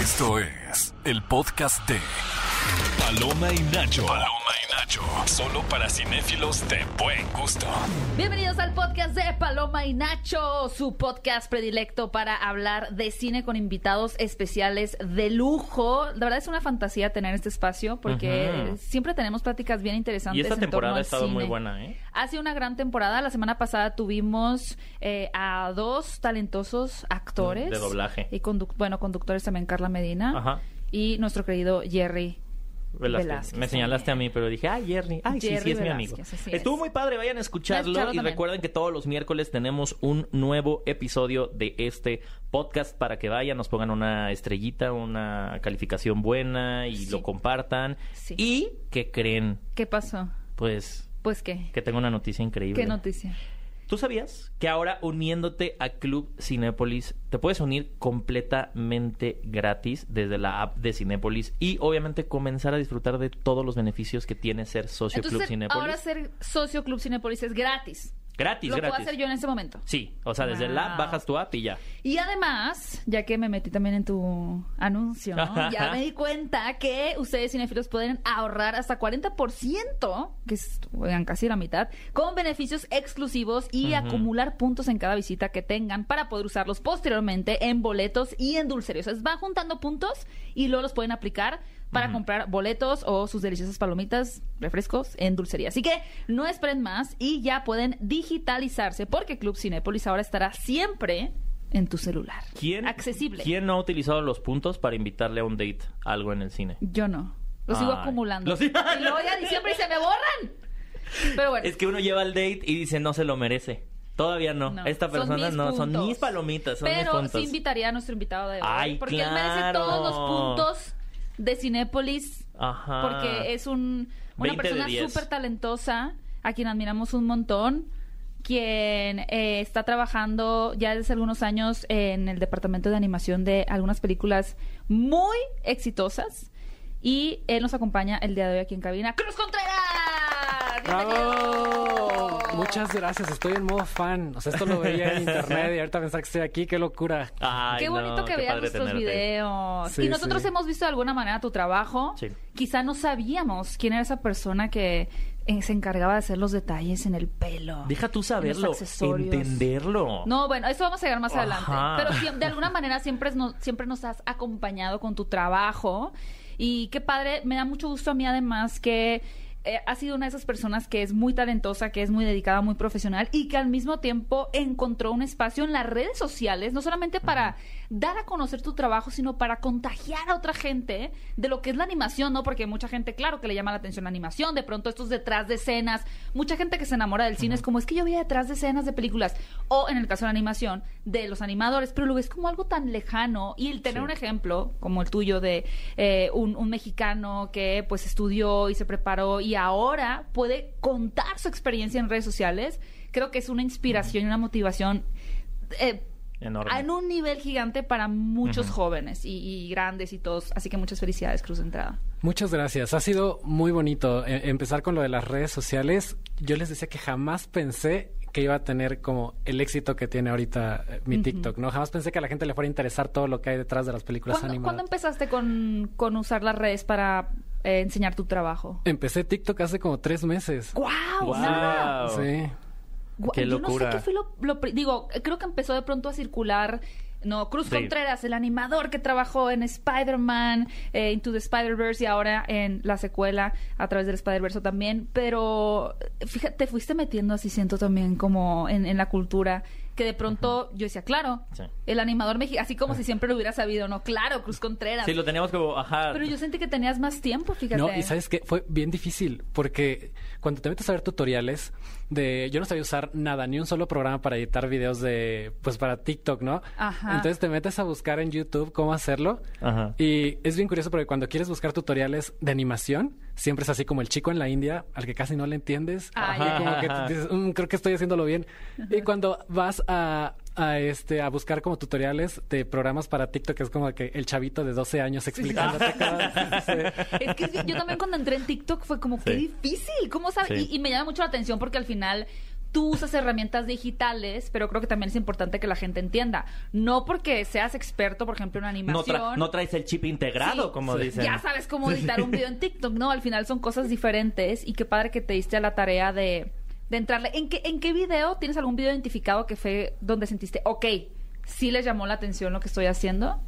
Esto es el podcast de Paloma y Nacho. Paloma y Nacho. Solo para cinéfilos de buen gusto. Bienvenidos al podcast de Paloma y Nacho, su podcast predilecto para hablar de cine con invitados especiales de lujo. La verdad es una fantasía tener este espacio porque siempre tenemos pláticas bien interesantes. Y esta en torno temporada ha estado muy buena, ¿eh? Ha sido una gran temporada. La semana pasada tuvimos eh, a dos talentosos actores. De doblaje. Y conduc- bueno, conductores también, Carla Medina. Ajá. Y nuestro querido Jerry. Velázquez. Velázquez Me señalaste a mí, pero dije, ay, Jerry. Ay, sí, Jerry sí, es mi amigo. Estuvo es. muy padre, vayan a escucharlo. escucharlo Y también. recuerden que todos los miércoles tenemos un nuevo episodio de este podcast para que vayan, nos pongan una estrellita, una calificación buena y Sí. lo compartan. Sí. Y que creen, ¿Qué pasó? pues, Pues qué. que tengo una noticia increíble. ¿Qué noticia? ¿Tú sabías que ahora uniéndote a Club Cinépolis te puedes unir completamente gratis desde la app de Cinépolis y obviamente comenzar a disfrutar de todos los beneficios que tiene ser socio Club Entonces, Cinépolis? ahora ser socio Club Cinepolis es gratis. Gratis, Lo gratis. puedo hacer yo en ese momento. Sí, o sea, desde la app bajas tu app y ya. Y además, ya que me metí también en tu anuncio, ya me di cuenta que ustedes cinéfilos pueden ahorrar hasta 40%, que es oigan, casi la mitad, con beneficios exclusivos y acumular puntos en cada visita que tengan para poder usarlos posteriormente en boletos y en dulcerías. O sea, van juntando puntos y luego los pueden aplicar para comprar boletos o sus deliciosas palomitas, refrescos en dulcería. Así que no esperen más y ya pueden digitalizarse porque Club Cinépolis ahora estará siempre en tu celular. ¿Quién, Accesible. ¿Quién no ha utilizado los puntos para invitarle a un date algo en el cine? Yo no. Lo sigo acumulando. Lo sigo- Y luego ya diciembre y se me borran. Pero bueno. Es que uno lleva el date y dice no se lo merece. Todavía no. No, Esta son persona mis no, son mis palomitas, son mis Pero puntos. sí invitaría a nuestro invitado de hoy. Ay, porque él merece todos los puntos de Cinépolis. Ajá. Porque es un, una 20 de persona 10. súper talentosa, a quien admiramos un montón, quien eh, está trabajando ya desde algunos años en el departamento de animación de algunas películas muy exitosas. Y él nos acompaña el día de hoy aquí en cabina. ¡Cruz Contreras! ¡Bienvenido! ¡Bravo! Muchas gracias, estoy en modo fan. O sea, esto lo veía en internet y ahorita pensar que estoy aquí, qué locura. Ay, Qué no, bonito que veas nuestros tenerte. videos. Sí, y nosotros sí. hemos visto de alguna manera tu trabajo. Sí. Quizá no sabíamos quién era esa persona que eh, se encargaba de hacer los detalles en el pelo. Deja tú saberlo, entenderlo. No, bueno, eso vamos a llegar más Ajá. adelante. Pero de alguna manera siempre, nos, siempre nos has acompañado con tu trabajo. Y qué padre, me da mucho gusto a mí además que eh, has sido una de esas personas que es muy talentosa, que es muy dedicada, muy profesional y que al mismo tiempo encontró un espacio en las redes sociales, no solamente para dar a conocer tu trabajo, sino para contagiar a otra gente de lo que es la animación, ¿no? Porque mucha gente, claro, que le llama la atención la animación, de pronto estos detrás de escenas, mucha gente que se enamora del cine es como, es que yo veía detrás de escenas de películas, o en el caso de la animación, de los animadores, pero lo ves como algo tan lejano y el tener Sí. un ejemplo como el tuyo de eh, un, un mexicano que pues estudió y se preparó y ahora puede contar su experiencia en redes sociales, creo que es una inspiración y una motivación eh, Enorme. en un nivel gigante para muchos jóvenes y, y grandes y todos. Así que muchas felicidades, Cruz de Entrada. Muchas gracias, ha sido muy bonito eh, empezar con lo de las redes sociales. Yo les decía que jamás pensé que iba a tener como el éxito que tiene ahorita eh, mi. TikTok, ¿no? Jamás pensé que a la gente le fuera a interesar todo lo que hay detrás de las películas ¿Cuándo, animadas. cuándo empezaste con, con usar las redes para eh, enseñar tu trabajo? Empecé TikTok hace como tres meses. ¡Guau! Guau. nada. Sí. Qué Yo no sé qué fue lo, Digo, creo que empezó de pronto a circular. No, Cruz Sí. Contreras, el animador que trabajó en Spider-Man, eh, Into the Spider-Verse y ahora en la secuela a través del Spider-Verse también. Pero fíjate, te fuiste metiendo así, siento también como en, en la cultura. Que de pronto yo decía, claro, Sí. el animador mexicano, así como si siempre lo hubiera sabido, ¿no? Claro, Cruz Contreras. Sí, lo teníamos como, ajá. Pero yo sentí que tenías más tiempo, fíjate. No, y sabes que fue bien difícil porque cuando te metes a ver tutoriales de yo no sabía usar nada, ni un solo programa para editar videos de pues para TikTok, ¿no? Ajá. Entonces te metes a buscar en YouTube cómo hacerlo Ajá. y es bien curioso porque cuando quieres buscar tutoriales de animación, siempre es así como el chico en la India al que casi no le entiendes Ah, y ya. como que Ajá. dices, "Mm, creo que estoy haciéndolo bien. Y cuando vas a a este a buscar como tutoriales de programas para TikTok es como que el chavito de 12 años explicándote cada sí. Es que yo también cuando entré en TikTok fue como, qué Sí. difícil, ¿cómo sabes? Sí. Y, y me llama mucho la atención porque al final tú usas herramientas digitales, pero creo que también es importante que la gente entienda. No porque seas experto, por ejemplo, en No, animación. tra- no traes el chip integrado, Sí, como sí. dicen. Ya sabes cómo editar un video en TikTok, ¿no? Al final son cosas diferentes y qué padre que te diste a la tarea de, de entrarle. ¿En qué, ¿En qué video tienes algún video identificado que fue donde sentiste, ok, sí les llamó la atención lo que estoy haciendo?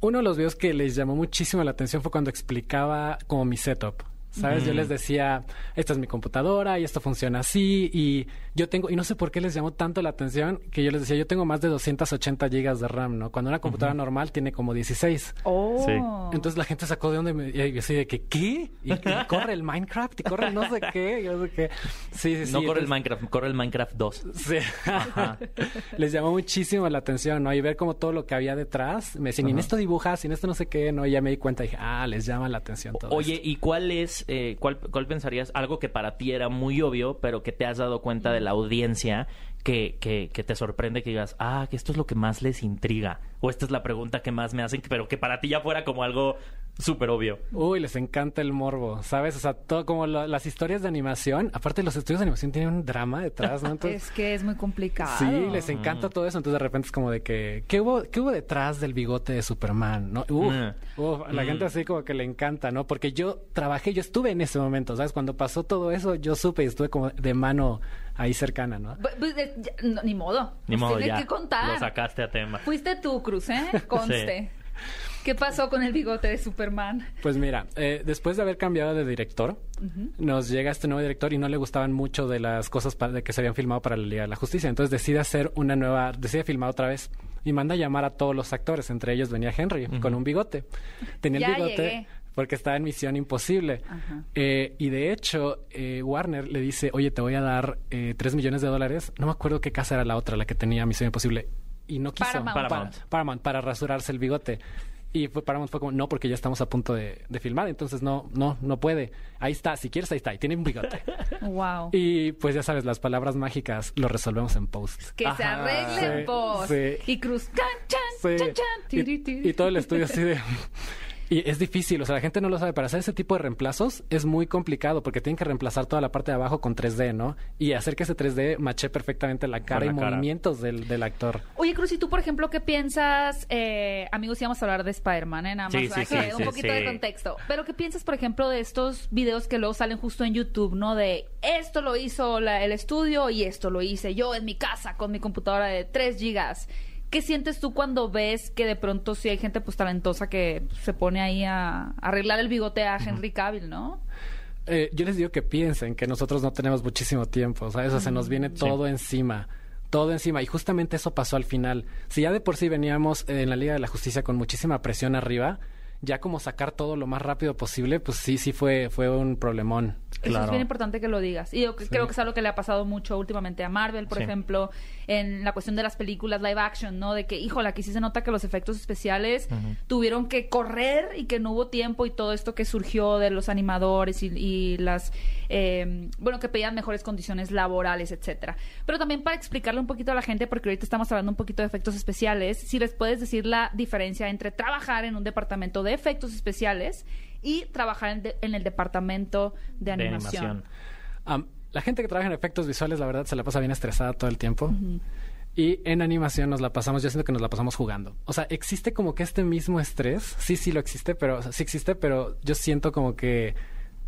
Uno de los videos que les llamó muchísimo la atención fue cuando explicaba como mi setup. ¿Sabes? Yo les decía, esta es mi computadora y esto funciona así y yo tengo, y no sé por qué les llamó tanto la atención que yo les decía, yo tengo más de 280 gigas de RAM, ¿no? Cuando una computadora normal tiene como 16. Oh. Sí. Entonces la gente sacó de donde me... Y yo así de que, ¿qué? Y, y corre el Minecraft y corre el no sé qué. y yo sé qué. Sí, sí, sí. no corre el Minecraft, corre el Minecraft 2. Sí. Ajá. Les llamó muchísimo la atención, ¿no? Y ver como todo lo que había detrás. Me decían, y en esto dibujas, y en esto no sé qué, ¿no? Y ya me di cuenta y dije, ah, les llama la atención todo Oye, esto. ¿y cuál es, eh, cuál, cuál pensarías, algo que para ti era muy obvio, pero que te has dado cuenta de la audiencia que, que, que te sorprende que digas, ah, que esto es lo que más les intriga? O esta es la pregunta que más me hacen, pero que para ti ya fuera como algo súper obvio. Uy, les encanta el morbo, ¿sabes? O sea, todo como lo- las historias de animación. Aparte, los estudios de animación tienen un drama detrás, ¿no? Entonces, Es que es muy complicado. Sí, les encanta todo eso. Entonces de repente es como de que, ¿qué hubo, qué hubo detrás del bigote de Superman? ¿No? Uf, Mm. uf, a la Mm. gente así como que le encanta, ¿no? Porque yo trabajé, yo estuve en ese momento, ¿sabes? Cuando pasó todo eso, yo supe y estuve como de mano ahí cercana, ¿no? Bu- bu- de- ya- no, ni modo. Ni Nos modo, tiene ya. que contar. Lo sacaste a tema. Fuiste tú, Cruz, ¿eh? Conste. ¿Qué pasó con el bigote de Superman? Pues mira, eh, después de haber cambiado de director, nos llega este nuevo director y no le gustaban mucho de las cosas de que se habían filmado para la Liga de la Justicia. Entonces decide hacer una nueva, decide filmar otra vez y manda a llamar a todos los actores. Entre ellos venía Henry con un bigote. Tenía Ya el bigote llegué. porque estaba en Misión Imposible. Eh, y de hecho, eh, Warner le dice, oye, te voy a dar eh, 3 millones de dólares. No me acuerdo qué casa era la otra, la que tenía Misión Imposible. Y no quiso. Paramount. Para- Paramount. Paramount, para rasurarse el bigote. Y fue, Paramount fue como, no, porque ya estamos a punto de, de filmar, entonces no, no, no puede. Ahí está, si quieres, ahí está, y tiene un bigote. Wow. y pues ya sabes, las palabras mágicas lo resolvemos en post. Que se arreglen, Sí, pues. sí. Y Cruz, chan, chan, Sí. chan, chan, tiri, Y, y todo el estudio así de... Y es difícil, o sea, la gente no lo sabe. Para hacer ese tipo de reemplazos es muy complicado porque tienen que reemplazar toda la parte de abajo con 3D, ¿no? Y hacer que ese 3D mache perfectamente la cara la y cara. movimientos del, del actor. Oye, Cruz, ¿y tú, por ejemplo, qué piensas? Eh, amigos, íbamos a hablar de Spider-Man, ¿eh? Nada más Sí, sí, sí, un poquito sí. de contexto. Pero ¿qué piensas, por ejemplo, de estos videos que luego salen justo en YouTube, ¿no? De esto lo hizo la- el estudio y esto lo hice yo en mi casa con mi computadora de 3 gigas. ¿Qué sientes tú cuando ves que de pronto sí hay gente pues talentosa que se pone ahí a arreglar el bigote a Henry Cavill, ¿no? Eh, yo les digo que piensen que nosotros no tenemos muchísimo tiempo, ¿sabes? O sea, se nos viene todo encima. Todo encima. Y justamente eso pasó al final. Si ya de por sí veníamos en la Liga de la Justicia con muchísima presión arriba, ya como sacar todo lo más rápido posible, pues sí, sí fue, fue un problemón. Eso es Claro. bien importante que lo digas. Y yo que- creo que es algo que le ha pasado mucho últimamente a Marvel, por Sí. ejemplo, en la cuestión de las películas live action, ¿no? De que, híjole, aquí sí se nota que los efectos especiales tuvieron que correr y que no hubo tiempo y todo esto que surgió de los animadores y, y las, eh, bueno, que pedían mejores condiciones laborales, etcétera. Pero también para explicarle un poquito a la gente, porque ahorita estamos hablando un poquito de efectos especiales, si les puedes decir la diferencia entre trabajar en un departamento de efectos especiales y trabajar en, de- en el departamento de De animación. animación. Am, la gente que trabaja en efectos visuales, la verdad, se la pasa bien estresada todo el tiempo. Y en animación nos la pasamos, yo siento que nos la pasamos jugando. O sea, existe como que este mismo estrés. Sí, sí lo existe, pero o sea, sí existe, pero yo siento como que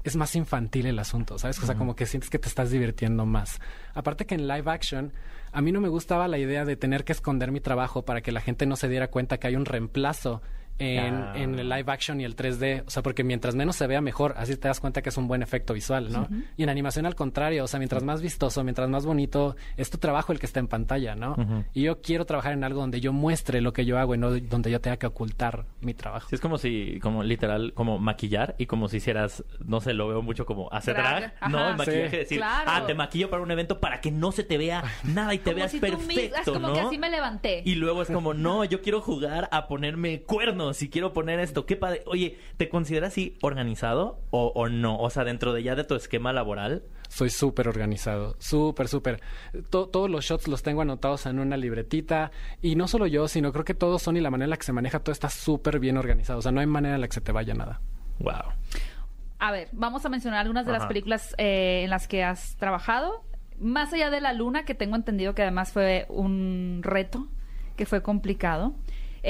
es más infantil el asunto, ¿sabes? O sea, como que sientes que te estás divirtiendo más. Aparte que en live action, a mí no me gustaba la idea de tener que esconder mi trabajo para que la gente no se diera cuenta que hay un reemplazo en, Ah. en el live action y el 3D. O sea, porque mientras menos se vea mejor, así te das cuenta que es un buen efecto visual, ¿no? Y en animación al contrario, o sea, mientras más vistoso, mientras más bonito, es tu trabajo el que está en pantalla, ¿no? Y yo quiero trabajar en algo donde yo muestre lo que yo hago y no donde yo tenga que ocultar mi trabajo. Sí, es como si, como literal, como maquillar y como si hicieras, no sé, lo veo mucho como hacer Drag, drag, ajá. ¿no? El maquillaje, Sí. decir, Claro. ah, te maquillo para un evento para que no se te vea nada y te Como veas si tú perfecto, es como ¿no? que así me levanté. Y luego es como, no, yo quiero jugar a ponerme cuernos y quiero poner esto. Qué padre. Oye, ¿te consideras así organizado o, o no? O sea, dentro de ya de tu esquema laboral. Soy súper organizado, súper, súper. To- todos los shots los tengo anotados en una libretita y no solo yo, sino creo que todos son y la manera en la que se maneja todo está súper bien organizado. O sea, no hay manera en la que se te vaya nada. Wow. A ver, vamos a mencionar algunas de las películas eh, en las que has trabajado. Más allá de la luna, que tengo entendido que además fue un reto, que fue complicado.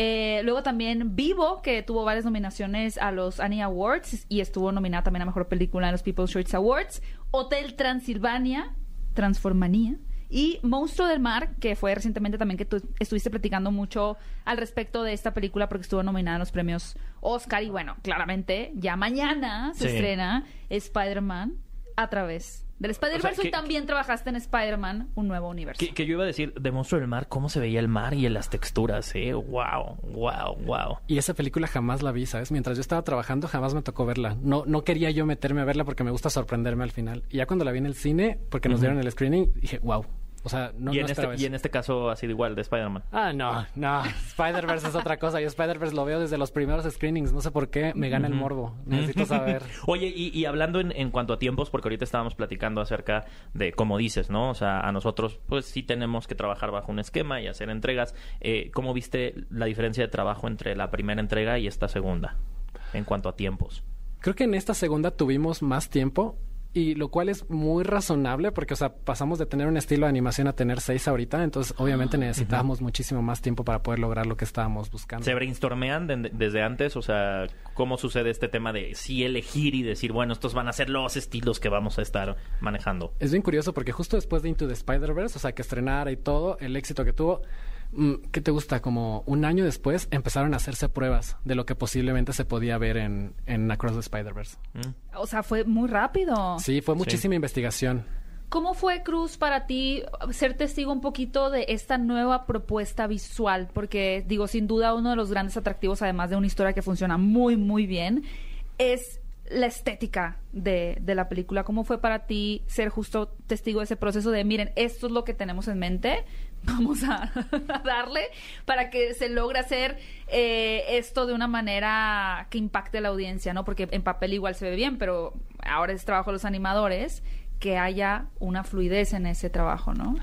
Eh, luego también Vivo, que tuvo varias nominaciones a los Annie Awards y estuvo nominada también a Mejor Película en los People's Choice Awards. Hotel Transilvania, Transformanía. Y Monstruo del Mar, que fue recientemente también que tú estuviste platicando mucho al respecto de esta película porque estuvo nominada en los premios Oscar. Y bueno, claramente ya mañana se Sí. estrena Spider-Man a través del Spider-Verse. O sea, y que- también trabajaste en Spider-Man, un nuevo universo. Que, que yo iba a decir, de Monstruo del Mar, cómo se veía el mar y en las texturas, ¿eh? Wow, wow, wow. Y esa película jamás la vi, ¿sabes? Mientras yo estaba trabajando, jamás me tocó verla. No, no quería yo meterme a verla porque me gusta sorprenderme al final. Y ya cuando la vi en el cine, porque nos dieron el screening, dije, wow. O sea, no, y, en este, y en este caso ha sido igual, de Spider-Man. Ah, no, no. Spider-Verse es otra cosa. Yo Spider-Verse lo veo desde los primeros screenings. No sé por qué me gana el morbo. Necesito saber. Oye, y, y hablando en, en cuanto a tiempos, porque ahorita estábamos platicando acerca de, como dices, ¿no? O sea, a nosotros, pues sí tenemos que trabajar bajo un esquema y hacer entregas. Eh, ¿Cómo viste la diferencia de trabajo entre la primera entrega y esta segunda? En cuanto a tiempos. Creo que en esta segunda tuvimos más tiempo. Y lo cual es muy razonable porque, o sea, pasamos de tener un estilo de animación a tener seis ahorita. Entonces, obviamente necesitábamos muchísimo más tiempo para poder lograr lo que estábamos buscando. ¿Se brainstormean de- desde antes? O sea, ¿cómo sucede este tema de sí elegir y decir, bueno, estos van a ser los estilos que vamos a estar manejando? Es bien curioso porque justo después de Into the Spider-Verse, o sea, que estrenara y todo, el éxito que tuvo, ¿qué te gusta? Como un año después empezaron a hacerse pruebas de lo que posiblemente se podía ver en, en Across the Spider-Verse. ¿Mm? O sea, fue muy rápido. Sí, fue muchísima investigación. ¿Cómo fue, Cruz, para ti ser testigo un poquito de esta nueva propuesta visual? Porque, digo, sin duda uno de los grandes atractivos, además de una historia que funciona muy, muy bien, es la estética de, de la película. ¿Cómo fue para ti ser justo testigo de ese proceso de, miren, esto es lo que tenemos en mente, vamos a, a darle para que se logre hacer eh, esto de una manera que impacte a la audiencia, ¿no? Porque en papel igual se ve bien, pero ahora es trabajo de los animadores que haya una fluidez en ese trabajo, ¿no?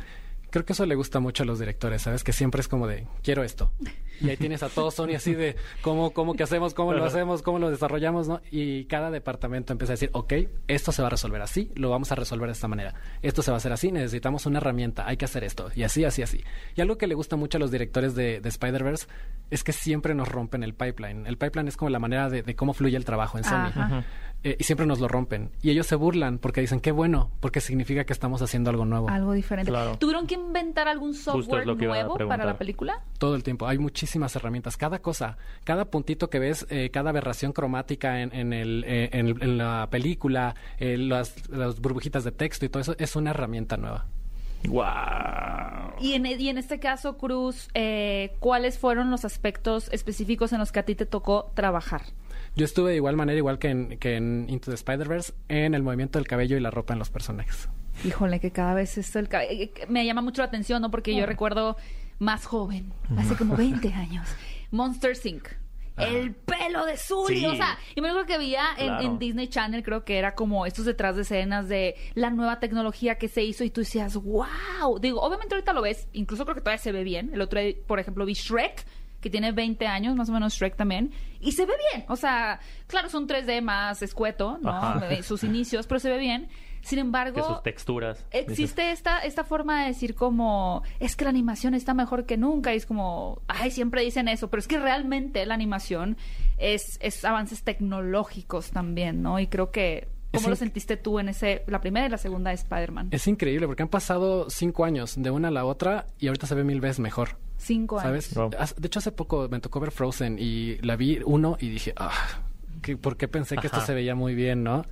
Creo que eso le gusta mucho a los directores, ¿sabes? Que siempre es como de, quiero esto. Y ahí tienes a todos Sony así de, ¿cómo, cómo que hacemos? ¿Cómo lo hacemos? ¿Cómo lo desarrollamos? ¿no? Y cada departamento empieza a decir, ok, esto se va a resolver así, lo vamos a resolver de esta manera. Esto se va a hacer así, necesitamos una herramienta, hay que hacer esto. Y así, así, así. Y algo que le gusta mucho a los directores de, de Spider-Verse es que siempre nos rompen el pipeline. El pipeline es como la manera de, de cómo fluye el trabajo en Sony. Ajá. Eh, y siempre nos lo rompen. Y ellos se burlan porque dicen, qué bueno, porque significa que estamos haciendo algo nuevo. Algo diferente. Claro. ¿Tuvieron que inventar algún software nuevo para la película? Todo el tiempo. Hay muchísimas herramientas. Cada cosa, cada puntito que ves, eh, cada aberración cromática en, en, el, eh, en, en la película, eh, las, las burbujitas de texto y todo eso, es una herramienta nueva. ¡Wow! Y en, y en este caso, Cruz, eh, ¿cuáles fueron los aspectos específicos en los que a ti te tocó trabajar? Yo estuve de igual manera, igual que en, que en Into the Spider-Verse, en el movimiento del cabello y la ropa en los personajes. Híjole, que cada vez esto el cabe- eh, me llama mucho la atención, ¿no? Porque yo recuerdo más joven, hace como 20 años, Monster Inc. El pelo de Sully, Sí. o sea, y me acuerdo que veía en, Claro. en Disney Channel, creo que era como estos detrás de escenas de la nueva tecnología que se hizo y tú decías, wow. Digo, obviamente ahorita lo ves, incluso creo que todavía se ve bien. El otro día, por ejemplo, vi Shrek, que tiene 20 años, más o menos Shrek también, y se ve bien. O sea, claro, son 3D más escueto, ¿no? Ajá. Sus inicios, pero se ve bien. Sin embargo, Que sus texturas. Existe esta, esta forma de decir como, es que la animación está mejor que nunca, y es como, ay, siempre dicen eso, pero es que realmente la animación es, es avances tecnológicos también, ¿no? Y creo que, ¿cómo lo sentiste tú en ese, la primera y la segunda de Spider-Man? Es increíble porque han pasado cinco años de una a la otra y ahorita se ve mil veces mejor. Cinco años. ¿Sabes? Wow. De hecho, hace poco me tocó ver Frozen y la vi uno y dije, ah, ¿qué- ¿por qué pensé que esto se veía muy bien, no?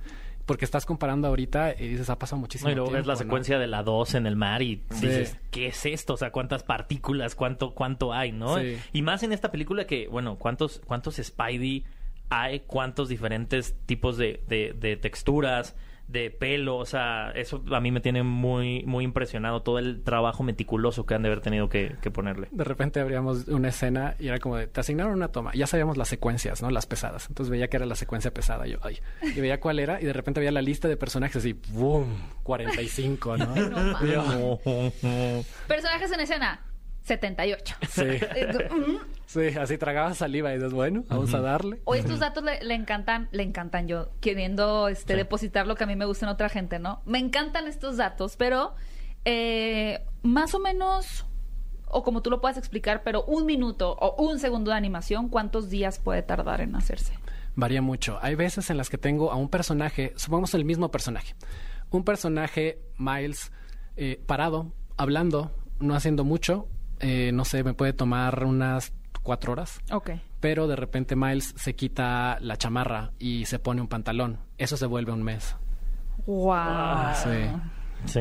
Porque estás comparando ahorita y dices, ha pasado muchísimo No, y luego ves la secuencia de la 2 en el mar y Sí. dices, ¿qué es esto? O sea, ¿cuántas partículas? ¿Cuánto, cuánto hay, no? Sí. Y más en esta película que, bueno, ¿cuántos, cuántos Spidey hay? ¿Cuántos diferentes tipos de, de, de texturas, de pelo? O sea, eso a mí me tiene muy, muy impresionado. Todo el trabajo meticuloso que han de haber tenido que, que ponerle. De repente abríamos una escena y era como de, te asignaron una toma. Ya sabíamos las secuencias, ¿no? Las pesadas. Entonces veía que era la secuencia pesada. Yo, ay. Y veía cuál era y de repente veía la lista de personajes y ¡boom! 45, ¿no? No yo, Personajes en escena, 78. sí. Mm. Sí, así tragaba saliva y dices, bueno, vamos a darle. O estos datos le, le encantan, le encantan yo, queriendo este, Sí. depositar lo que a mí me gusta en otra gente, ¿no? Me encantan estos datos, pero eh, más o menos, o como tú lo puedas explicar, pero un minuto o un segundo de animación, ¿cuántos días puede tardar en hacerse? Varía mucho. Hay veces en las que tengo a un personaje, supongamos el mismo personaje, un personaje, Miles, eh, parado, hablando, no haciendo mucho, eh, no sé, me puede tomar unas cuatro horas. Ok. Pero de repente Miles se quita la chamarra y se pone un pantalón. Eso se vuelve un mes. Wow. Sí. Sí.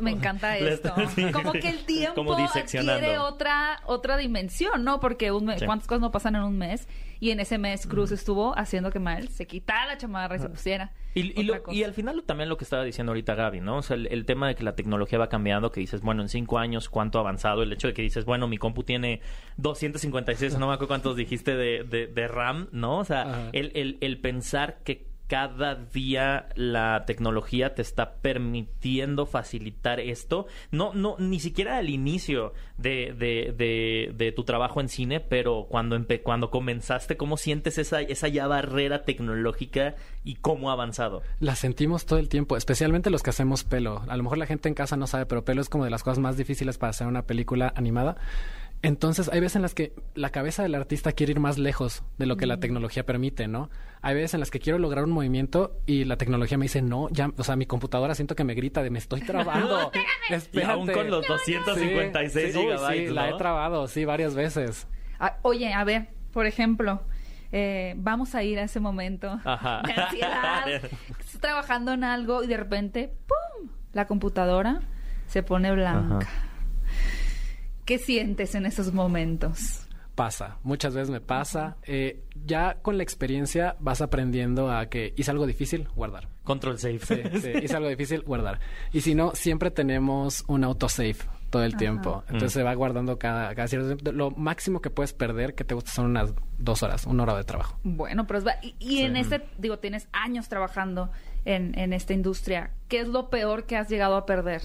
Me encanta esto. sí. Como que el tiempo Como adquiere otra otra dimensión, ¿no? Porque un mes- Sí. cuántas cosas no pasan en un mes y en ese mes Cruz estuvo haciendo que Miles se quitara la chamarra y se pusiera. Y, lo- y al final lo- también lo que estaba diciendo ahorita Gaby, ¿no? O sea, el, el tema de que la tecnología va cambiando, que dices, bueno, en cinco años, ¿cuánto ha avanzado? El hecho de que dices, bueno, mi compu tiene 256, no me acuerdo cuántos dijiste de, de, de RAM, ¿no? O sea, el, el pensar que cada día la tecnología te está permitiendo facilitar esto. No, no, ni siquiera al inicio de, de, de, de tu trabajo en cine, pero cuando, empe- cuando comenzaste, ¿cómo sientes esa, esa ya barrera tecnológica y cómo ha avanzado? La sentimos todo el tiempo, especialmente los que hacemos pelo. A lo mejor la gente en casa no sabe, pero pelo es como de las cosas más difíciles para hacer una película animada. Entonces, hay veces en las que la cabeza del artista quiere ir más lejos de lo que la tecnología permite, ¿no? Hay veces en las que quiero lograr un movimiento y la tecnología me dice, no, ya, o sea, mi computadora siento que me grita de me estoy trabando. Y aún Espérate". con los 256 Sí, sí, uy, gigabytes, sí, la he trabado, sí, varias veces. Ah, oye, a ver, por ejemplo, eh, vamos a ir a ese momento Ajá. de ansiedad. Estás trabajando en algo y de repente, ¡pum! La computadora se pone blanca. Ajá. ¿Qué sientes en esos momentos? Pasa, muchas veces me pasa. Eh, ya con la experiencia vas aprendiendo a que hice algo difícil, guardar. Control save. Sí, sí, hice algo difícil, guardar. Y si no, siempre tenemos un autosave todo el Ajá. tiempo. Entonces Mm. se va guardando cada, cada cierto tiempo. Lo máximo que puedes perder que te gusta son unas dos horas, una hora de trabajo. Bueno, pero es va- y, y en este, digo, tienes años trabajando en, en esta industria. ¿Qué es lo peor que has llegado a perder?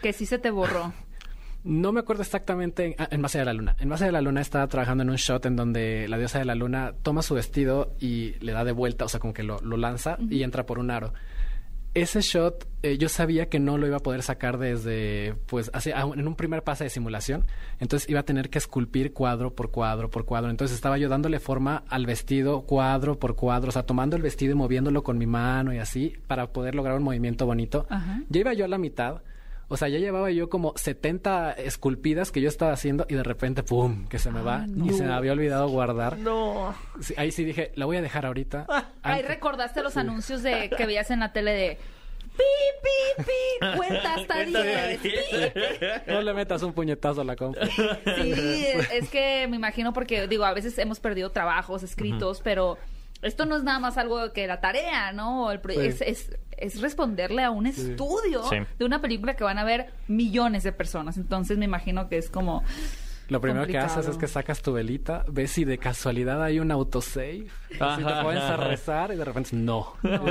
Que sí se te borró. No me acuerdo exactamente en, ah, en Base de la Luna. En Base de la Luna estaba trabajando en un shot en donde la diosa de la luna toma su vestido y le da de vuelta, o sea, como que lo, lo lanza y entra por un aro. Ese shot eh, yo sabía que no lo iba a poder sacar desde, pues, así, ah, en un primer pase de simulación. Entonces iba a tener que esculpir cuadro por cuadro por cuadro. Entonces estaba yo dándole forma al vestido cuadro por cuadro, o sea, tomando el vestido y moviéndolo con mi mano y así para poder lograr un movimiento bonito. Ajá. Ya iba yo a la mitad. O sea, ya llevaba yo como 70 esculpidas que yo estaba haciendo y de repente, ¡pum!, que se me va. Ah, no. Y se me había olvidado guardar. No. Sí, ahí sí dije, la voy a dejar ahorita. Ahí Antes- recordaste los anuncios de que veías en la tele de pi, pi, pi, cuenta hasta Cuenta 10. hasta No le metas un puñetazo a la compu. Sí, es que me imagino porque, digo, a veces hemos perdido trabajos escritos, pero esto no es nada más algo que la tarea, ¿no? O el Sí. es, es, es responderle a un estudio Sí. de una película que van a ver millones de personas. Entonces me imagino que es como... Lo primero que haces es que sacas tu velita, ves si de casualidad hay un autosave, y si te Ajá. pones a rezar y de repente no. no,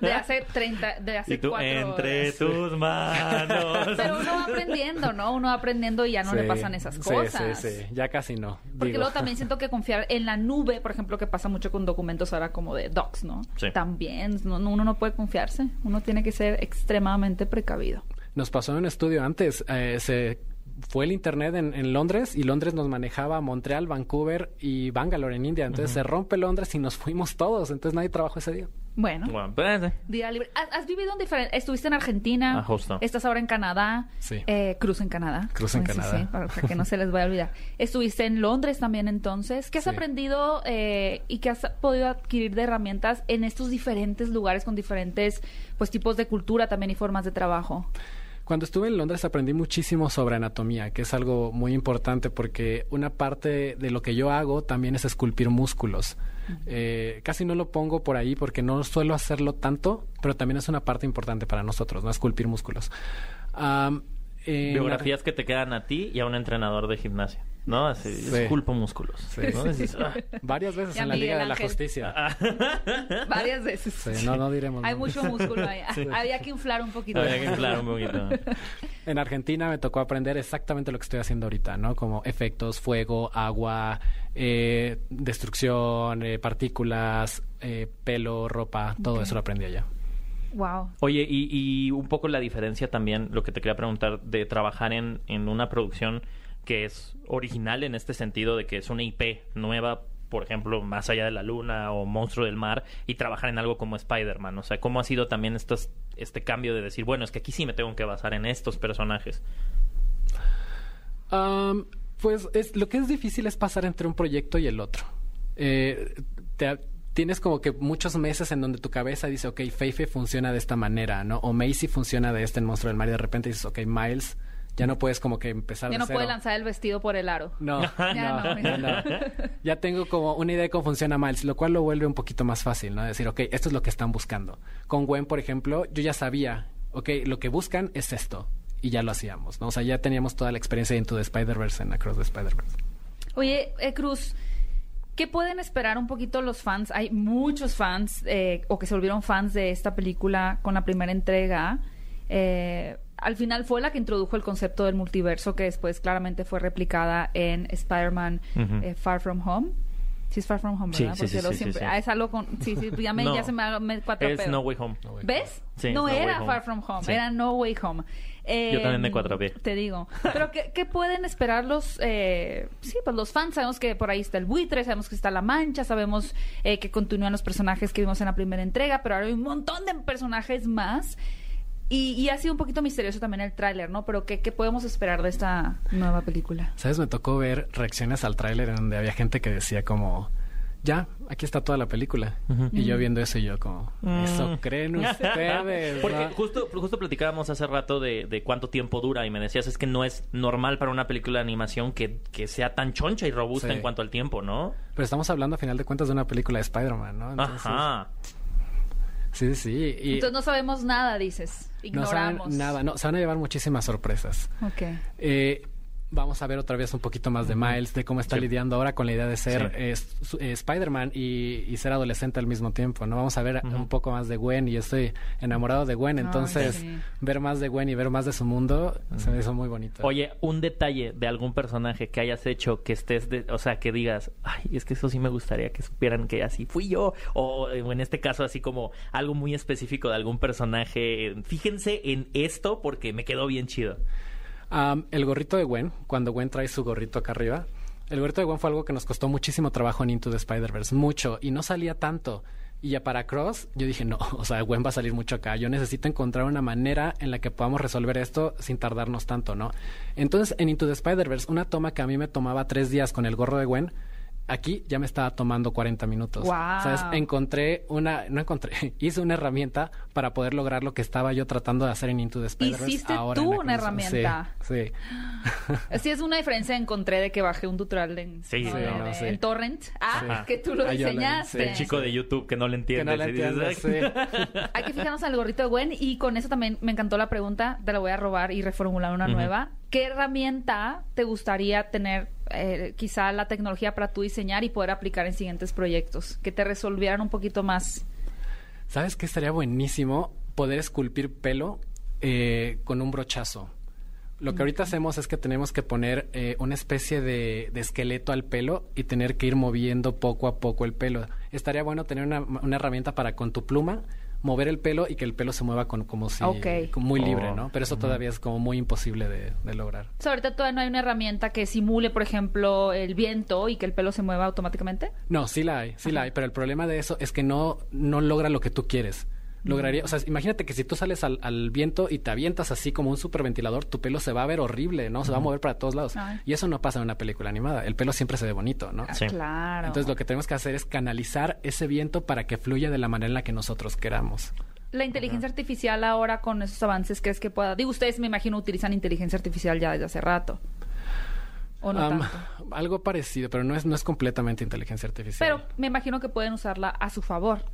de hace 30, de hace Y tú, cuatro entre horas. tus manos. Pero uno va aprendiendo, ¿no? Uno va aprendiendo y ya no le Sí, pasan esas sí, cosas. Sí, sí, ya casi no. Porque Digo. luego también siento que confiar en la nube, por ejemplo, que pasa mucho con documentos ahora como de docs, ¿no? Sí. También no- no- uno no puede confiarse, uno tiene que ser extremadamente precavido. Nos pasó en un estudio antes. eh, se fue el internet en, en Londres y Londres nos manejaba Montreal, Vancouver y Bangalore en India. Entonces se rompe Londres y nos fuimos todos. Entonces nadie trabajó ese día. Bueno, Bueno, día libre. ¿Has, has vivido en diferentes... Estuviste en Argentina, Ah, justo. estás ahora en Canadá, Sí. eh, Cruz en Canadá. Cruz en sí, Canadá. sí, para, para que no se les vaya a olvidar. Estuviste en Londres también entonces. ¿Qué has Sí. aprendido eh, y qué has podido adquirir de herramientas en estos diferentes lugares con diferentes pues tipos de cultura también y formas de trabajo? Cuando estuve en Londres aprendí muchísimo sobre anatomía, que es algo muy importante porque una parte de lo que yo hago también es esculpir músculos. Eh, casi no lo pongo por ahí porque no suelo hacerlo tanto, pero también es una parte importante para nosotros, ¿no? Esculpir músculos. Biografías que te quedan a ti y a un entrenador de gimnasio. ¿No? Así, Sí. esculpo músculos. Sí. ¿no? Dices, ah. Varias veces Ya en la Miguel Liga de la. Justicia. Varias veces. Sí, no, no diremos. Hay mucho músculo ahí. Había que inflar un poquito. Había que inflar un poquito. En Argentina me tocó aprender exactamente lo que estoy haciendo ahorita, ¿no? Como efectos, fuego, agua, eh, destrucción, eh, partículas, eh, pelo, ropa, todo eso lo aprendí allá. Wow. Oye, y, y un poco la diferencia también, lo que te quería preguntar, de trabajar en, en una producción que es original en este sentido de que es una IP nueva, por ejemplo, Más allá de la luna o Monstruo del mar, y trabajar en algo como Spider-Man. O sea, ¿cómo ha sido también estos, este cambio de decir, bueno, es que aquí sí me tengo que basar en estos personajes? Um, pues es, lo que es difícil es pasar entre un proyecto y el otro. Eh, tienes como que muchos meses en donde tu cabeza dice, ok, Feifei funciona de esta manera, ¿no? O Macy funciona de este en Monstruo del Mar y de repente dices, ok, Miles, ya no puedes como que empezar Ya de no cero. puede lanzar el vestido por el aro. No, Ya no, no. no, no. Ya tengo como una idea de cómo funciona Miles, lo cual lo vuelve un poquito más fácil, ¿no? Decir, ok, esto es lo que están buscando. Con Gwen, por ejemplo, yo ya sabía, ok, lo que buscan es esto. Y ya lo hacíamos, ¿no? O sea, ya teníamos toda la experiencia de Into the Spider-Verse en Across the Spider-Verse. Oye, eh, Cruz, ¿qué pueden esperar un poquito los fans? Hay muchos fans eh, o que se volvieron fans de esta película con la primera entrega. Eh, al final fue la que introdujo el concepto del multiverso que después claramente fue replicada en Spider-Man eh, Far From Home. Sí, es Far From Home, ¿verdad? sí, Porque sí, lo sí, sí, siempre... Ah, es algo con... Sí, sí, ya, me, No. ya se me, me cuatropeo. Es No Way Home. ¿Ves? Sí, no No Way era Home. Far From Home, era No Way Home. Yo también me Eh, cuatropeé. Te digo. Pero ¿qué, qué pueden esperar los, eh, sí, pues los fans? Sabemos que por ahí está el buitre, sabemos que está la mancha, sabemos eh, que continúan los personajes que vimos en la primera entrega, pero ahora hay un montón de personajes más. Y, y ha sido un poquito misterioso también el tráiler, ¿no? Pero ¿qué, ¿qué podemos esperar de esta nueva película? ¿Sabes? Me tocó ver reacciones al tráiler en donde había gente que decía como, ya, aquí está toda la película. Y yo viendo eso y yo como, ¿eso Mm. creen ustedes? Porque no?" justo, justo platicábamos hace rato de, de cuánto tiempo dura y me decías es que no es normal para una película de animación que, que sea tan choncha y robusta Sí. en cuanto al tiempo, ¿no? Pero estamos hablando a final de cuentas de una película de Spider-Man, ¿no? Entonces, Ajá. Sí, sí. Y Entonces no sabemos nada, dices. no saben Ignoramos. nada, no, se van a llevar muchísimas sorpresas. Ok. Eh, vamos a ver otra vez un poquito más de Miles, de cómo está Sí. lidiando ahora con la idea de ser Sí. eh, eh, Spider-Man y, y ser adolescente al mismo tiempo, ¿no? Vamos a ver un poco más de Gwen y yo estoy enamorado de Gwen, Ay, entonces sí. ver más de Gwen y ver más de su mundo se me hizo muy bonito. Oye, un detalle de algún personaje que hayas hecho que estés, de, o sea, que digas, ay, es que eso sí me gustaría que supieran que así fui yo, o, o en este caso así como algo muy específico de algún personaje. Fíjense en esto porque me quedó bien chido. El gorrito de Gwen, cuando Gwen trae su gorrito acá arriba, el gorrito de Gwen fue algo que nos costó muchísimo trabajo en Into the Spider-Verse, mucho, y no salía tanto. Y ya para Cross, yo dije, no, o sea, Gwen va a salir mucho acá. Yo necesito encontrar una manera en la que podamos resolver esto sin tardarnos tanto, ¿no? Entonces, en Into the Spider-Verse, una toma que a mí me tomaba tres días con el gorro de Gwen, aquí ya me estaba tomando 40 minutos. Guau. ¿Sabes? Encontré una, no encontré, hice una herramienta para poder lograr lo que estaba yo tratando de hacer en Into the Spider-Verse. Hiciste ahora tú en una herramienta. Sí, sí. Sí, es una diferencia encontré de que bajé un tutorial en, Sí, ¿no? sí, de- no, de- sí. en Torrent. Ah, Sí. que tú lo Ah, diseñaste. sí. El chico de YouTube que no le entiende. Que no sí. Hay que fijarnos al gorrito de Gwen y con eso también me encantó la pregunta, te la voy a robar y reformular una nueva. ¿Qué herramienta te gustaría tener eh, quizá la tecnología para tú diseñar y poder aplicar en siguientes proyectos? Que te resolvieran un poquito más. ¿Sabes qué estaría buenísimo? Poder esculpir pelo eh, con un brochazo. Lo que ahorita hacemos es que tenemos que poner eh, una especie de, de esqueleto al pelo y tener que ir moviendo poco a poco el pelo. Estaría bueno tener una, una herramienta para con tu pluma mover el pelo y que el pelo se mueva con, como si como muy libre, Oh. ¿no? Pero eso todavía es como muy imposible de, de lograr. O sea, ahorita todavía no hay una herramienta que simule, por ejemplo, el viento y que el pelo se mueva automáticamente. No, sí la hay, sí la hay, pero el problema de eso es que no, no logra lo que tú quieres. Lograría, o sea, imagínate que si tú sales al, al viento y te avientas así como un superventilador, tu pelo se va a ver horrible, ¿no? Se va a mover para todos lados. Ay. Y eso no pasa en una película animada. El pelo siempre se ve bonito, ¿no? Ah, Sí. Claro. Entonces lo que tenemos que hacer es canalizar ese viento para que fluya de la manera en la que nosotros queramos. La inteligencia artificial ahora con esos avances, ¿crees que pueda? Digo, ustedes me imagino utilizan inteligencia artificial ya desde hace rato. ¿O no Am, tanto? algo parecido, pero no es, no es completamente inteligencia artificial. Pero me imagino que pueden usarla a su favor.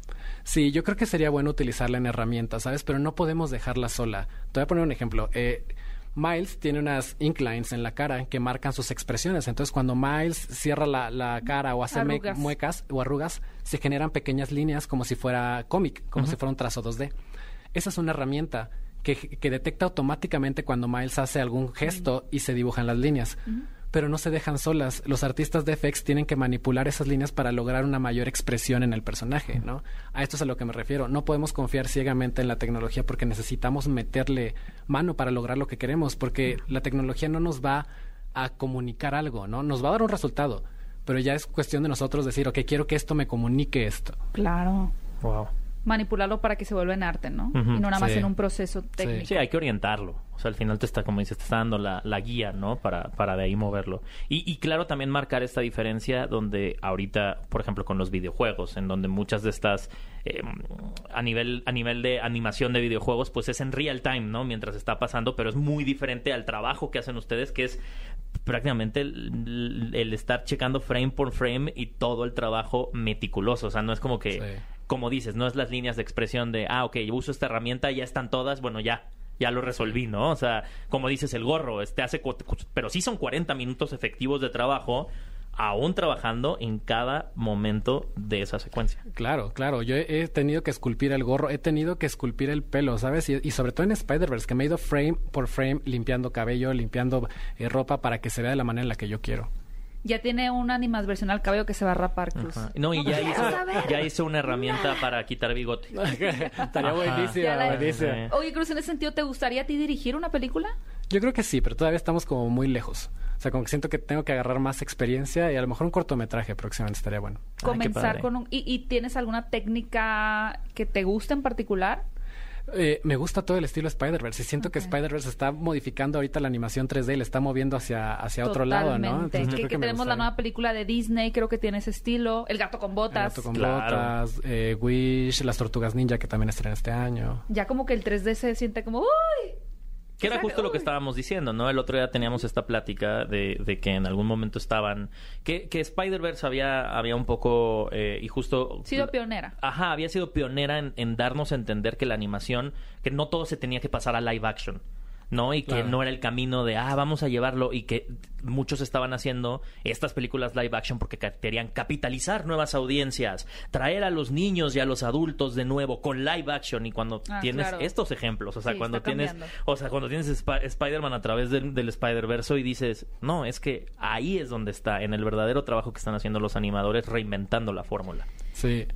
Sí, yo creo que sería bueno utilizarla en herramientas, ¿sabes? Pero no podemos dejarla sola. Te voy a poner un ejemplo. Eh, Miles tiene unas inclines en la cara que marcan sus expresiones. Entonces, cuando Miles cierra la, la cara o hace me- muecas o arrugas, se generan pequeñas líneas como si fuera cómic, como si fuera un trazo 2D. Esa es una herramienta que, que detecta automáticamente cuando Miles hace algún gesto y se dibujan las líneas. Pero no se dejan solas. Los artistas de FX tienen que manipular esas líneas para lograr una mayor expresión en el personaje, ¿no? A esto es a lo que me refiero. No podemos confiar ciegamente en la tecnología porque necesitamos meterle mano para lograr lo que queremos, porque la tecnología no nos va a comunicar algo, ¿no? Nos va a dar un resultado, pero ya es cuestión de nosotros decir, ok, quiero que esto me comunique esto. Claro. Wow. Manipularlo para que se vuelva en arte, ¿no? Y no nada más Sí. en un proceso técnico. Sí, hay que orientarlo. O sea, al final te está, como dices, te está dando la, la guía, ¿no? Para, para de ahí moverlo. Y, y claro, también marcar esta diferencia donde ahorita, por ejemplo, con los videojuegos, en donde muchas de estas, eh, a, nivel, a nivel de animación de videojuegos, pues es en real time, ¿no? Mientras está pasando, pero es muy diferente al trabajo que hacen ustedes, que es prácticamente el, el estar checando frame por frame y todo el trabajo meticuloso. O sea, no es como que Sí. Como dices, no es las líneas de expresión de, ah, ok, yo uso esta herramienta, ya están todas, bueno, ya, ya lo resolví, ¿no? O sea, como dices, el gorro, este hace, pero sí son 40 minutos efectivos de trabajo, aún trabajando en cada momento de esa secuencia. Claro, claro. Yo he, tenido que esculpir el gorro, he tenido que esculpir el pelo, ¿sabes? Y, y sobre todo en Spider-Verse, que me he ido frame por frame limpiando cabello, limpiando eh, ropa para que se vea de la manera en la que yo quiero. Ya tiene una animadversión al cabello que se va a rapar, Cruz. Ajá. No, y ya hizo, ya una herramienta para quitar bigote. Estaría buenísima, buenísima. Oye, Cruz, en ese sentido, ¿te gustaría a ti dirigir una película? Yo creo que sí, pero todavía estamos como muy lejos. O sea, como que siento que tengo que agarrar más experiencia y a lo mejor un cortometraje próximamente estaría bueno. Comenzar con un... ¿Y, y tienes alguna técnica que te guste en particular? Eh, me gusta todo el estilo Spider-Verse y siento que. Spider-Verse está modificando ahorita la animación 3D y le está moviendo hacia, hacia otro lado, ¿no? Totalmente. Entonces, que, creo que tenemos la nueva película de Disney, creo que tiene ese estilo. El gato con El botas. gato con Claro. botas, eh, Wish, las tortugas ninja que también estrenan este año. Ya como que el 3D se siente como... ¡Uy! Que era justo lo que estábamos diciendo, ¿no? El otro día teníamos esta plática de, de que en algún momento estaban... Que, que Spider-Verse había, había un poco... eh, y justo... Sido pionera. Ajá, había sido pionera en, en darnos a entender que la animación, que no todo se tenía que pasar a live action, ¿no? Y que no era el camino de, ah, vamos a llevarlo, y que muchos estaban haciendo estas películas live action porque querían capitalizar nuevas audiencias, traer a los niños y a los adultos de nuevo con live action, y cuando Ah, tienes claro. estos ejemplos, o sea, Sí, cuando tienes, o sea, cuando tienes Sp- Spider-Man a través del, del Spider-Verse y dices, no, es que ahí es donde está, en el verdadero trabajo que están haciendo los animadores reinventando la fórmula. Sí.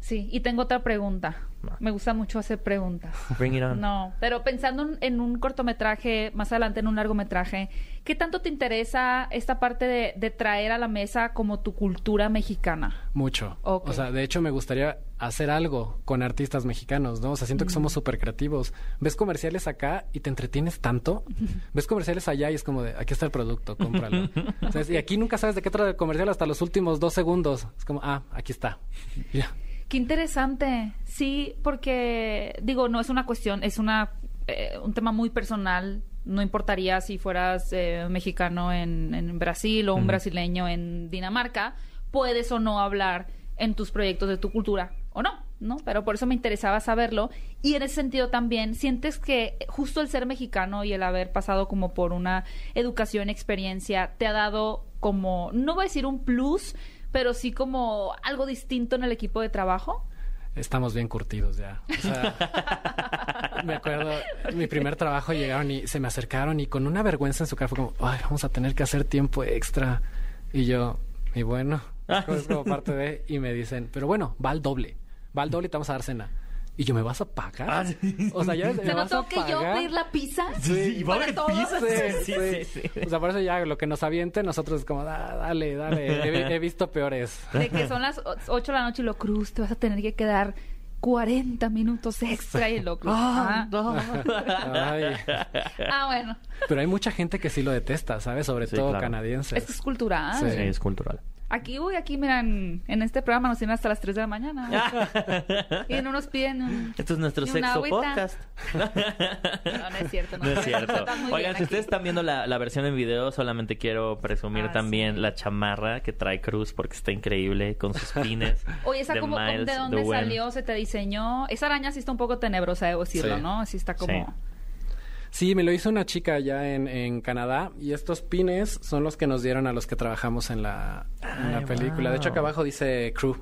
Sí, y tengo otra pregunta. Me gusta mucho hacer preguntas. Bring it on. No, pero pensando en- un cortometraje, más adelante en un largometraje, ¿qué tanto te interesa esta parte de, de traer a la mesa como tu cultura mexicana? Mucho. Ok. O sea, de hecho me gustaría hacer algo con artistas mexicanos, ¿no? O sea, siento que somos súper creativos. Ves comerciales acá y te entretienes tanto. Ves comerciales allá y es como de, aquí está el producto, cómpralo. Y aquí nunca sabes de qué trata el comercial hasta los últimos dos segundos. Es como, ah, aquí está. Ya. Qué interesante. Sí, porque digo, no es una cuestión, es una eh, un tema muy personal. No importaría si fueras eh, mexicano en, en Brasil o un brasileño en Dinamarca, puedes o no hablar en tus proyectos de tu cultura o no, ¿no? Pero por eso me interesaba saberlo. Y en ese sentido también, ¿sientes que justo el ser mexicano y el haber pasado como por una educación, experiencia, te ha dado como, no voy a decir un plus, pero sí como algo distinto en el equipo de trabajo? Estamos bien curtidos ya. O sea, me acuerdo, mi primer trabajo llegaron y se me acercaron y con una vergüenza en su cara fue como, ay, vamos a tener que hacer tiempo extra. Y yo, y bueno, es como, parte de, y me dicen, pero bueno, va al doble, va al doble y te vamos a dar cena. Y yo, ¿me vas a pagar? Ah, sí. O sea, ya ¿Se me vas a notó que yo pagar? pedir la pizza? Sí, va a haber todos. pizza. Sí, Sí, sí, sí, sí. O sea, por eso ya lo que nos avienten, nosotros es como, "Ah, dale, dale, he, vi- he visto peores. De que son las 8 de la noche y lo cruz, te vas a tener que quedar 40 minutos extra y lo cruz. Ah, Ay. Ah, bueno. Pero hay mucha gente que sí lo detesta, ¿sabes? Sobre Sí, todo claro. canadienses. Es que es cultural. Sí. Sí, es cultural. Aquí, uy, aquí, miran, en este programa nos tienen hasta las 3 de la mañana. y no nos piden un... Esto es nuestro sexo podcast. No, no es cierto. No es nos cierto. Oigan, si ustedes están viendo la, la versión en video, solamente quiero presumir Ah, también sí. la chamarra que trae Cruz porque está increíble con sus pines. Oye, ¿esa de como, Miles de dónde salió? ¿Se te diseñó? Esa araña sí está un poco tenebrosa, debo decirlo, Sí. ¿no? Sí está como... Sí. Sí, me lo hizo una chica allá en, en Canadá y estos pines son los que nos dieron a los que trabajamos en la, en la Ay, película. De hecho, acá abajo dice crew.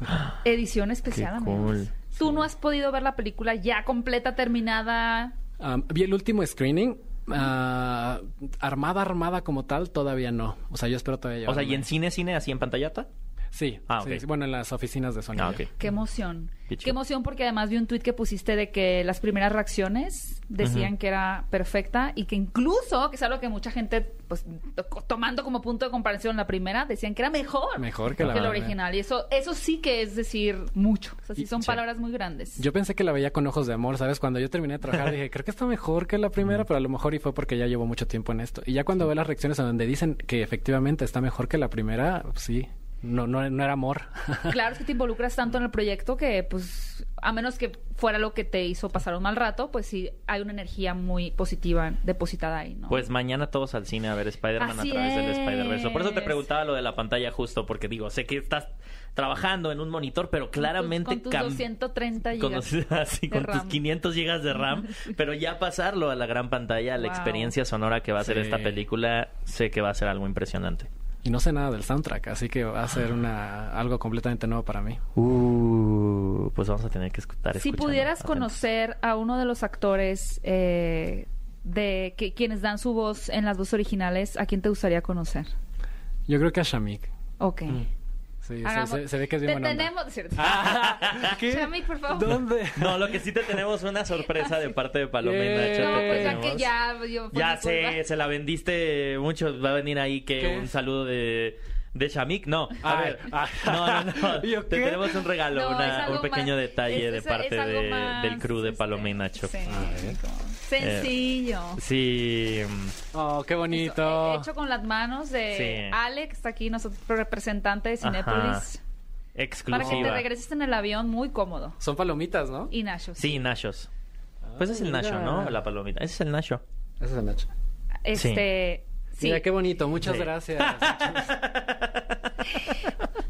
Edición especial, cool. ¿Tú no has podido ver la película ya completa, terminada? Um, vi el último screening Ah, armada, armada como tal, todavía no. O sea, yo espero todavía O sea, ¿y en cine, cine, así en pantallota? Sí, Ah, sí, ok. sí, bueno, en las oficinas de Sony. Ah. Qué emoción. Qué emoción porque además vi un tuit que pusiste de que las primeras reacciones decían que era perfecta y que incluso, que es algo que mucha gente, pues to- tomando como punto de comparación la primera, decían que era mejor. Mejor que la que la original. Y eso, eso sí que es decir mucho. O sea, sí Y- son sí. palabras muy grandes. Yo pensé que la veía con ojos de amor, ¿sabes? Cuando yo terminé de trabajar dije, creo que está mejor que la primera, pero a lo mejor y fue porque ya llevo mucho tiempo en esto. Y ya cuando veo las reacciones en donde dicen que efectivamente está mejor que la primera, pues sí, no, no, no era amor. Claro, es que te involucras tanto en el proyecto que, pues, a menos que fuera lo que te hizo pasar un mal rato, pues sí hay una energía muy positiva depositada ahí, ¿no? Pues mañana todos al cine a ver Spider-Man a través del. Spider-Verse. Por eso te preguntaba lo de la pantalla justo, porque digo, sé que estás trabajando en un monitor, pero claramente... con tus, cam- 230 con, gigas los- así, con tus RAM. 500 gigas de RAM, pero ya pasarlo a la gran pantalla, la Wow. experiencia sonora que va a ser Sí. esta película, sé que va a ser algo impresionante. Y no sé nada del soundtrack, así que va a ser una algo completamente nuevo para mí. Uh, pues vamos a tener que escuchar. Si pudieras conocer a uno de los actores eh, de que, quienes dan su voz en las dos originales, ¿a quién te gustaría conocer? Yo creo que a Shamik. Ok. Sí, se, Hagamos- se- se ve que es bien Te tenemos, ¿cierto? ¿Qué? Shamik, por favor. ¿Dónde? No, lo que sí te tenemos una sorpresa de parte de Yeah. Nacho. No, pues ya que ya... yo- Ya culpa. se la vendiste mucho. Va a venir ahí que ¿Qué? un saludo de, de Shamik. No, a Ay, ver. ay. No, no, no. ¿Yo Te qué? tenemos un regalo, No, una- un pequeño más- detalle es- de parte de- más, del crew de este, Paloma y Nacho. sí, Sencillo. Sí. Oh, qué Eso, bonito. eh, hecho con las manos de Sí. Alex, está aquí nuestro representante de Cinépolis. Para que te Exclusiva. regreses en el avión muy cómodo. Son palomitas, ¿no? Y Nacho. Sí, Nachos. Pues es el mira. Nacho, ¿no? La palomita. Ese es el Nacho. Ese es el Nacho. Este. Sí. Mira, qué bonito. Muchas Sí. gracias.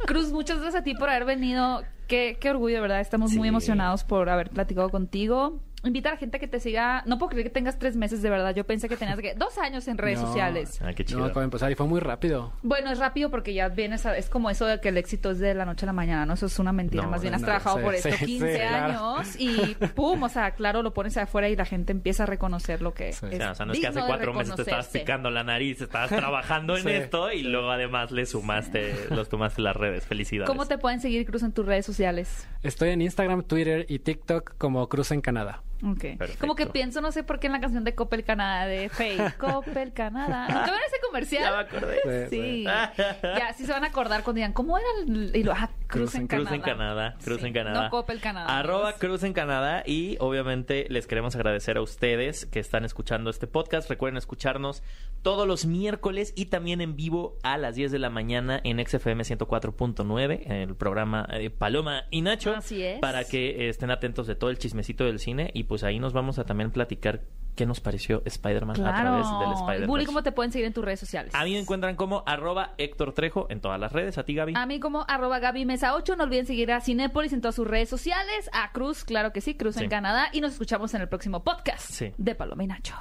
Cruz, muchas gracias a ti por haber venido. Qué, qué orgullo, ¿verdad? Estamos muy emocionados por haber platicado contigo. Invita a la gente que te siga. No puedo creer que tengas tres meses, de verdad. Yo pensé que tenías que- dos años en redes No. sociales. Ah, qué No, chido. acabo de empezar y fue muy rápido. Bueno, es rápido porque ya vienes a- es como eso de que el éxito es de la noche a la mañana, ¿no? Eso es una mentira. No, Más bien has no, trabajado sí, por esto sí, 15 sí, claro. años y pum, o sea, claro, lo pones afuera y la gente empieza a reconocer lo que Sí. es. O sea, o sea, no es que hace cuatro meses te estabas picando la nariz, estabas trabajando en Sí. esto y luego además le sumaste, los tomaste las redes. Felicidades. ¿Cómo te pueden seguir, Cruz, en tus redes sociales? Estoy en Instagram, Twitter y TikTok como Cruz en Canadá. Ok. Perfecto. Como que pienso, no sé por qué en la canción de Coppel Canadá de Faye. Coppel Canadá. ¿Nunca ven ese comercial? Ya me acordé. Sí, Sí. ya, sí se van a acordar cuando digan, ¿cómo era el...? Y lo, ah, Cruz, en, Cruz Canadá. en Canadá, Cruz Sí, en Canadá. No Coppel Canadá. Arroba amigos. Cruz en Canadá y obviamente les queremos agradecer a ustedes que están escuchando este podcast. Recuerden escucharnos todos los miércoles y también en vivo a las 10 de la mañana en XFM 104.9, en el programa eh, Paloma y Nacho. Así es. Para que estén atentos de todo el chismecito del cine y pues ahí nos vamos a también platicar qué nos pareció Spider-Man a través del. Spider-Man. Bully, ¿cómo te pueden seguir en tus redes sociales? A mí me encuentran como arroba Héctor Trejo en todas las redes. A ti, Gaby. A mí como arroba Gaby Mesa 8. No olviden seguir a Cinépolis en todas sus redes sociales. A Cruz, claro que sí, Cruz Sí. en Canadá. Y nos escuchamos en el próximo podcast Sí. de Paloma y Nacho.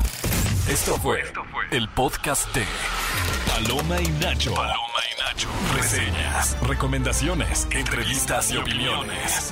Esto fue el podcast de Paloma y Nacho. Paloma y Nacho. Reseñas, recomendaciones, entrevistas y opiniones.